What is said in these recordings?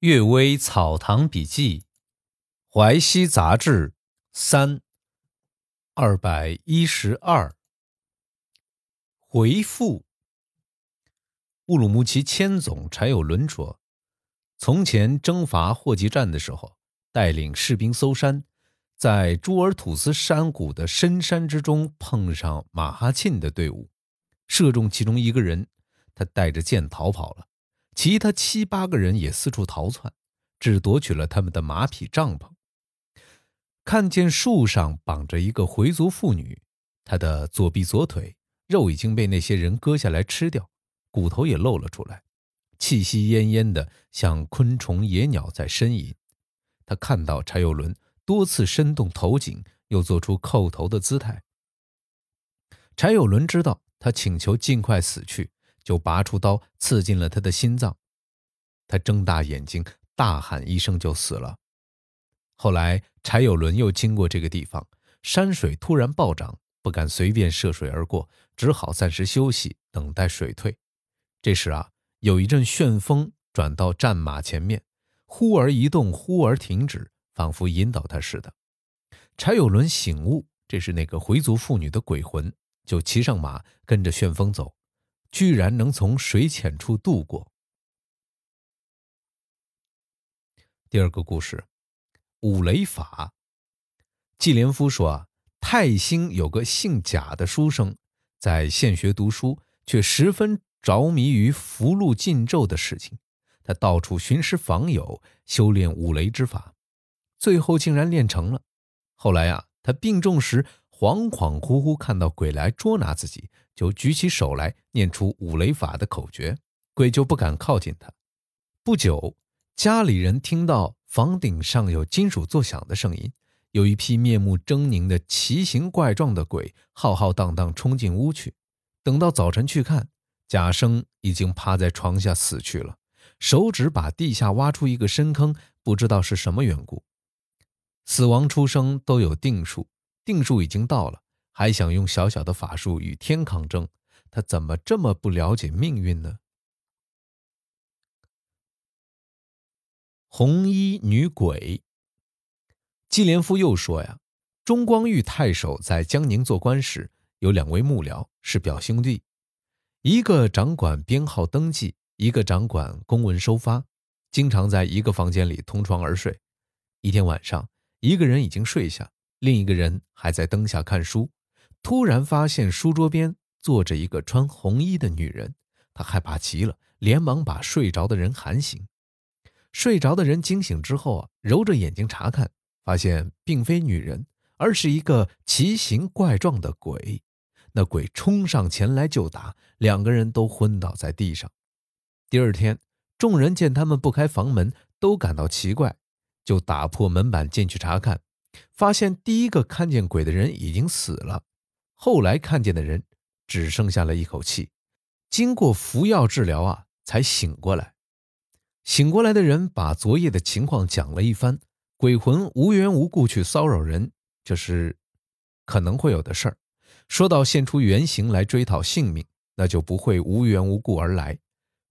阅微草堂笔记，淮西杂志三二百一十二。回复。乌鲁木齐千总柴有伦说：“从前征伐霍集站的时候，带领士兵搜山，在朱尔吐斯山谷的深山之中碰上马哈沁的队伍，射中其中一个人，他带着剑逃跑了。”其他七八个人也四处逃窜，只夺取了他们的马匹、帐篷。看见树上绑着一个回族妇女，她的左臂、左腿肉已经被那些人割下来吃掉，骨头也露了出来，气息奄奄的，像昆虫、野鸟在呻吟。他看到柴有伦多次伸动头颈，又做出叩头的姿态。柴有伦知道他请求尽快死去。就拔出刀刺进了他的心脏，他睁大眼睛大喊一声就死了。后来柴有伦又经过这个地方，山水突然暴涨，不敢随便涉水而过，只好暂时休息，等待水退。这时啊，有一阵旋风转到战马前面，忽而移动，忽而停止，仿佛引导他似的。柴有伦醒悟，这是那个回族妇女的鬼魂，就骑上马，跟着旋风走。居然能从水浅处渡过。第二个故事，五雷法。季连夫说啊，泰兴有个姓贾的书生，在县学读书，却十分着迷于符箓禁咒的事情。他到处寻师访友，修炼五雷之法，最后竟然练成了。后来啊，他病重时。恍恍惚惚看到鬼来捉拿自己，就举起手来念出五雷法的口诀，鬼就不敢靠近他。不久，家里人听到房顶上有金属作响的声音，有一批面目狰狞的奇形怪状的鬼浩浩荡荡冲进屋去。等到早晨去看，贾生已经趴在床下死去了，手指把地下挖出一个深坑，不知道是什么缘故。死亡出生都有定数。定数已经到了，还想用小小的法术与天抗争，他怎么这么不了解命运呢？红衣女鬼。季连夫又说呀，中光裕太守在江宁做官时，有两位幕僚是表兄弟，一个掌管编号登记，一个掌管公文收发，经常在一个房间里同床而睡。一天晚上，一个人已经睡下。另一个人还在灯下看书，突然发现书桌边坐着一个穿红衣的女人，他害怕极了，连忙把睡着的人喊醒。睡着的人惊醒之后啊，揉着眼睛查看，发现并非女人，而是一个奇形怪状的鬼。那鬼冲上前来就打，两个人都昏倒在地上。第二天，众人见他们不开房门，都感到奇怪，就打破门板进去查看。发现第一个看见鬼的人已经死了，后来看见的人只剩下了一口气，经过服药治疗啊，才醒过来。醒过来的人把昨夜的情况讲了一番，鬼魂无缘无故去骚扰人，这是可能会有的事儿。说到现出原形来追讨性命，那就不会无缘无故而来。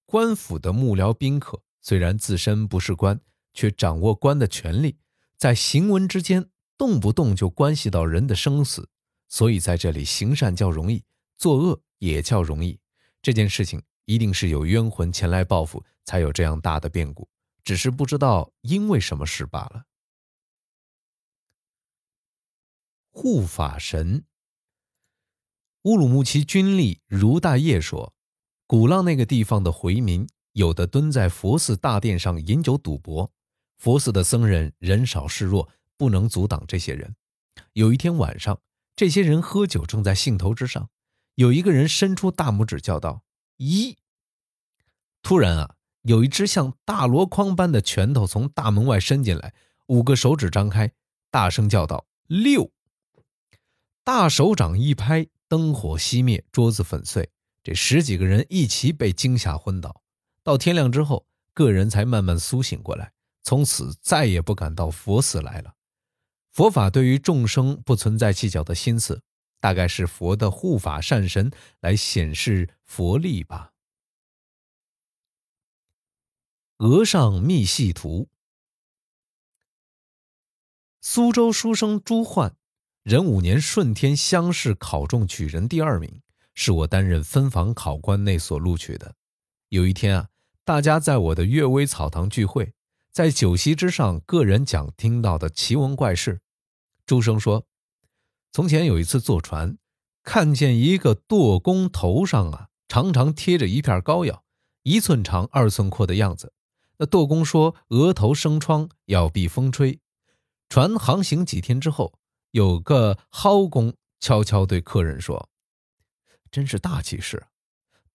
官府的幕僚宾客虽然自身不是官，却掌握官的权力。在行文之间，动不动就关系到人的生死，所以在这里行善较容易，作恶也较容易。这件事情一定是有冤魂前来报复，才有这样大的变故，只是不知道因为什么事罢了。护法神，乌鲁木齐军吏如大业说，鼓浪那个地方的回民，有的蹲在佛寺大殿上饮酒赌博。佛寺的僧人人少势弱，不能阻挡这些人。有一天晚上，这些人喝酒，正在兴头之上。有一个人伸出大拇指，叫道：“一！”突然啊，有一只像大箩筐般的拳头从大门外伸进来，五个手指张开，大声叫道：“六！”大手掌一拍，灯火熄灭，桌子粉碎，这十几个人一起被惊吓昏倒。到天亮之后，个人才慢慢苏醒过来。从此再也不敢到佛寺来了。佛法对于众生不存在计较的心思，大概是佛的护法善神来显示佛力吧。额上密细图。苏州书生朱焕，壬午年顺天乡试考中举人第二名，是我担任分房考官内所录取的。有一天啊，大家在我的阅微草堂聚会，在酒席之上，个人讲听到的奇闻怪事。朱生说，从前有一次坐船，看见一个舵工头上啊，常常贴着一片膏药，一寸长、二寸阔的样子。那舵工说，额头生疮，要避风吹。船航行几天之后，有个蒿工悄悄对客人说：“真是大奇事，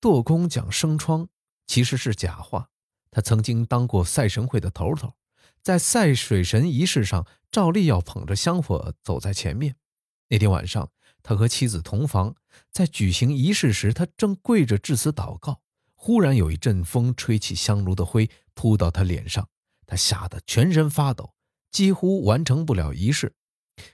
舵工讲生疮，其实是假话。他曾经当过赛神会的头头，在赛水神仪式上，照例要捧着香火走在前面。那天晚上，他和妻子同房，在举行仪式时，他正跪着致辞祷告，忽然有一阵风吹起香炉的灰，扑到他脸上，他吓得全身发抖。”几乎完成不了仪式，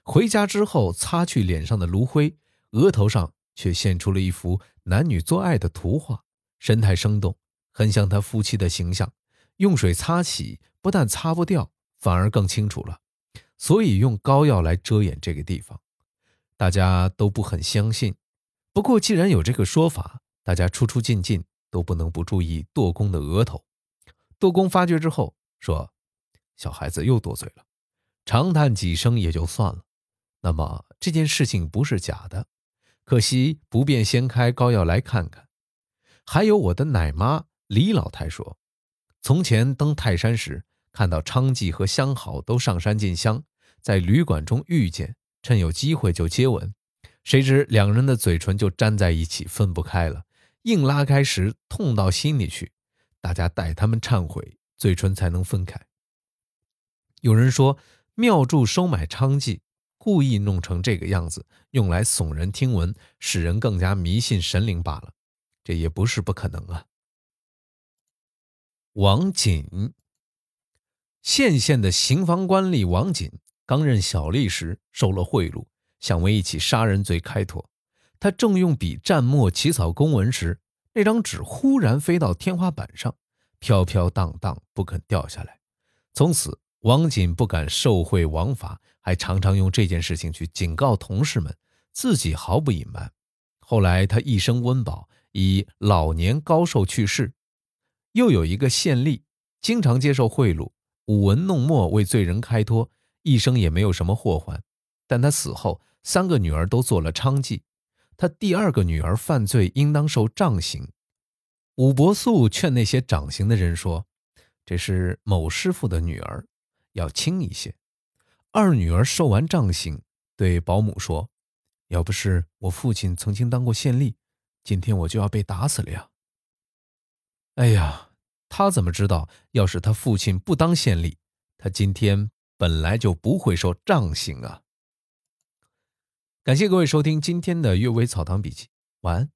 回家之后擦去脸上的炉灰，额头上却现出了一幅男女做爱的图画，神态生动，很像他夫妻的形象。用水擦洗，不但擦不掉，反而更清楚了。所以用膏药来遮掩这个地方，大家都不很相信。不过既然有这个说法，大家出出进进都不能不注意舵工的额头。舵工发觉之后说：“小孩子又多嘴了。”长叹几声也就算了，那么这件事情不是假的，可惜不便掀开膏药来看看。还有我的奶妈李老太说，从前登泰山时，看到昌妓和相好都上山进香，在旅馆中遇见，趁有机会就接吻，谁知两人的嘴唇就粘在一起，分不开了，硬拉开时痛到心里去，大家代他们忏悔，嘴唇才能分开。有人说。庙祝收买娼妓，故意弄成这个样子，用来耸人听闻，使人更加迷信神灵罢了。这也不是不可能啊。王锦，县县的刑房官吏王锦刚任小吏时收了贿赂，想为一起杀人罪开脱。他正用笔蘸墨起草公文时，那张纸忽然飞到天花板上，飘飘荡荡不肯掉下来。从此。王锦不敢受贿枉法，还常常用这件事情去警告同事们，自己毫不隐瞒。后来他一生温饱，以老年高寿去世。又有一个县吏，经常接受贿赂，舞文弄墨为罪人开脱，一生也没有什么祸患。但他死后，三个女儿都做了娼妓，他第二个女儿犯罪，应当受杖刑。武伯素劝那些掌刑的人说：“这是某师傅的女儿。”要轻一些。二女儿受完杖刑，对保姆说：“要不是我父亲曾经当过县吏，今天我就要被打死了呀。”哎呀，他怎么知道，要是他父亲不当县令，他今天本来就不会受杖刑啊！感谢各位收听今天的《阅微草堂笔记》，晚安。